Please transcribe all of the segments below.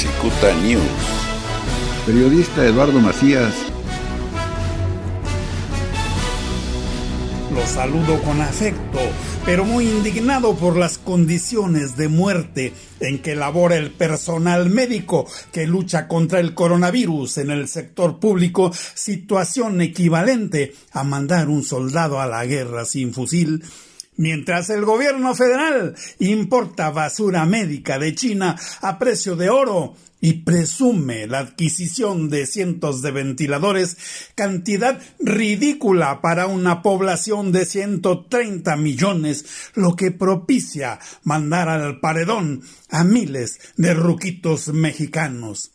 Cicuta News. Periodista Eduardo Macías. Los saludo con afecto, pero muy indignado por las condiciones de muerte en que labora el personal médico que lucha contra el coronavirus en el sector público, situación equivalente a mandar un soldado a la guerra sin fusil Mientras el gobierno federal importa basura médica de China a precio de oro y presume la adquisición de cientos de ventiladores, cantidad ridícula para una población de 130 millones, lo que propicia mandar al paredón a miles de ruquitos mexicanos.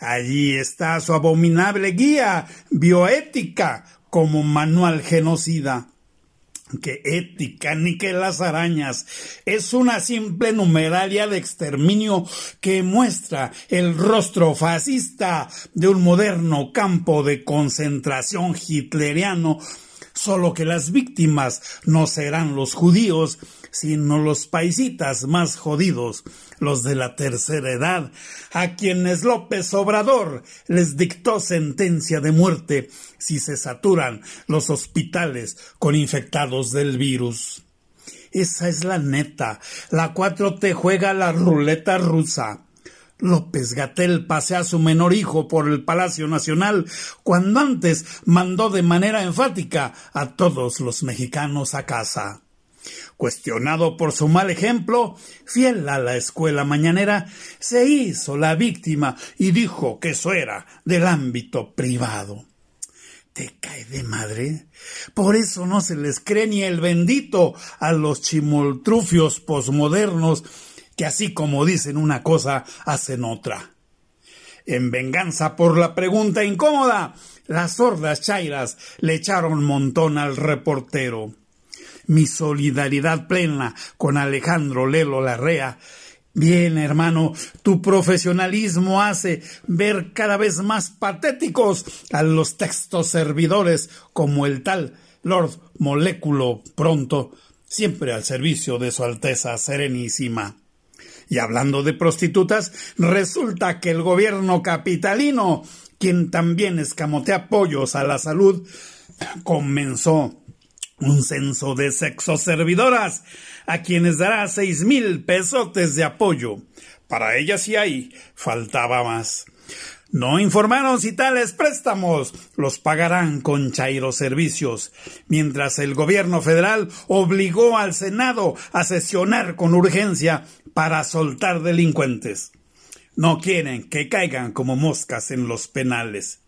Allí está su abominable guía bioética como manual genocida que ética ni que las arañas. Es una simple numeralia de exterminio que muestra el rostro fascista de un moderno campo de concentración hitleriano solo que las víctimas no serán los judíos, sino los paisitas más jodidos, los de la tercera edad, a quienes López Obrador les dictó sentencia de muerte si se saturan los hospitales con infectados del virus. Esa es la neta. La 4T juega la ruleta rusa. López Gatel pasea a su menor hijo por el Palacio Nacional cuando antes mandó de manera enfática a todos los mexicanos a casa. Cuestionado por su mal ejemplo, fiel a la escuela mañanera, se hizo la víctima y dijo que eso era del ámbito privado. ¿Te cae de madre? Por eso no se les cree ni el bendito a los chimoltrufios posmodernos que así como dicen una cosa, hacen otra. En venganza por la pregunta incómoda, las sordas chairas le echaron montón al reportero. Mi solidaridad plena con Alejandro Lelo Larrea. Bien, hermano, tu profesionalismo hace ver cada vez más patéticos a los textos servidores como el tal Lord Moléculo Pronto, siempre al servicio de Su Alteza Serenísima. Y hablando de prostitutas, resulta que el gobierno capitalino, quien también escamotea apoyos a la salud, comenzó un censo de sexoservidoras, a quienes dará seis mil pesotes de apoyo. Para ellas sí hay, faltaba más. No informaron si tales préstamos los pagarán con Chairo Servicios, mientras el gobierno federal obligó al Senado a sesionar con urgencia para soltar delincuentes. No quieren que caigan como moscas en los penales.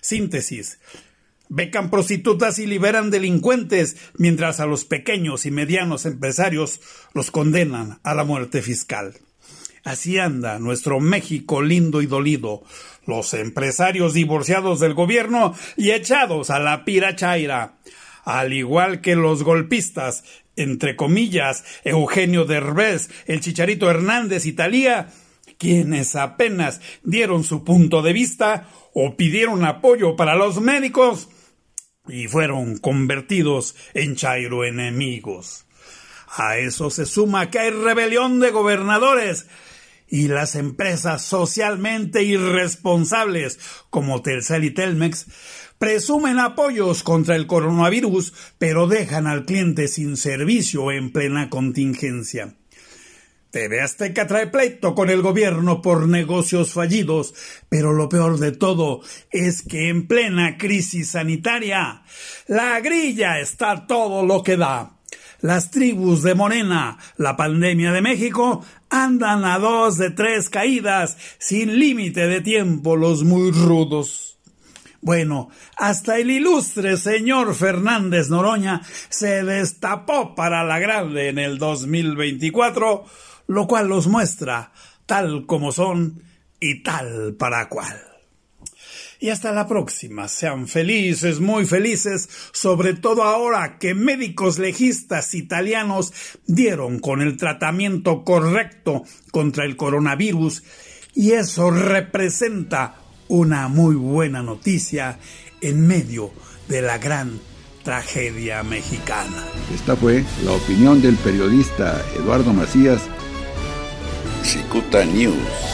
Síntesis. Becan prostitutas y liberan delincuentes, mientras a los pequeños y medianos empresarios los condenan a la muerte fiscal. Así anda nuestro México lindo y dolido, los empresarios divorciados del gobierno y echados a la pirachaira, al igual que los golpistas, entre comillas, Eugenio Derbez, el Chicharito Hernández y Talía, quienes apenas dieron su punto de vista o pidieron apoyo para los médicos y fueron convertidos en chairo enemigos. A eso se suma que hay rebelión de gobernadores y las empresas socialmente irresponsables como Telcel y Telmex presumen apoyos contra el coronavirus, pero dejan al cliente sin servicio en plena contingencia. TV Azteca trae pleito con el gobierno por negocios fallidos, pero lo peor de todo es que en plena crisis sanitaria, la grilla está todo lo que da. Las tribus de Morena, la pandemia de México, andan a dos de tres caídas, sin límite de tiempo los muy rudos. Bueno, hasta el ilustre señor Fernández Noroña se destapó para la grande en el 2024, lo cual los muestra tal como son y tal para cual y hasta la próxima. Sean felices, muy felices, sobre todo ahora que médicos legistas italianos dieron con el tratamiento correcto contra el coronavirus y eso representa una muy buena noticia en medio de la gran tragedia mexicana. Esta fue la opinión del periodista Eduardo Macías. Cicuta News.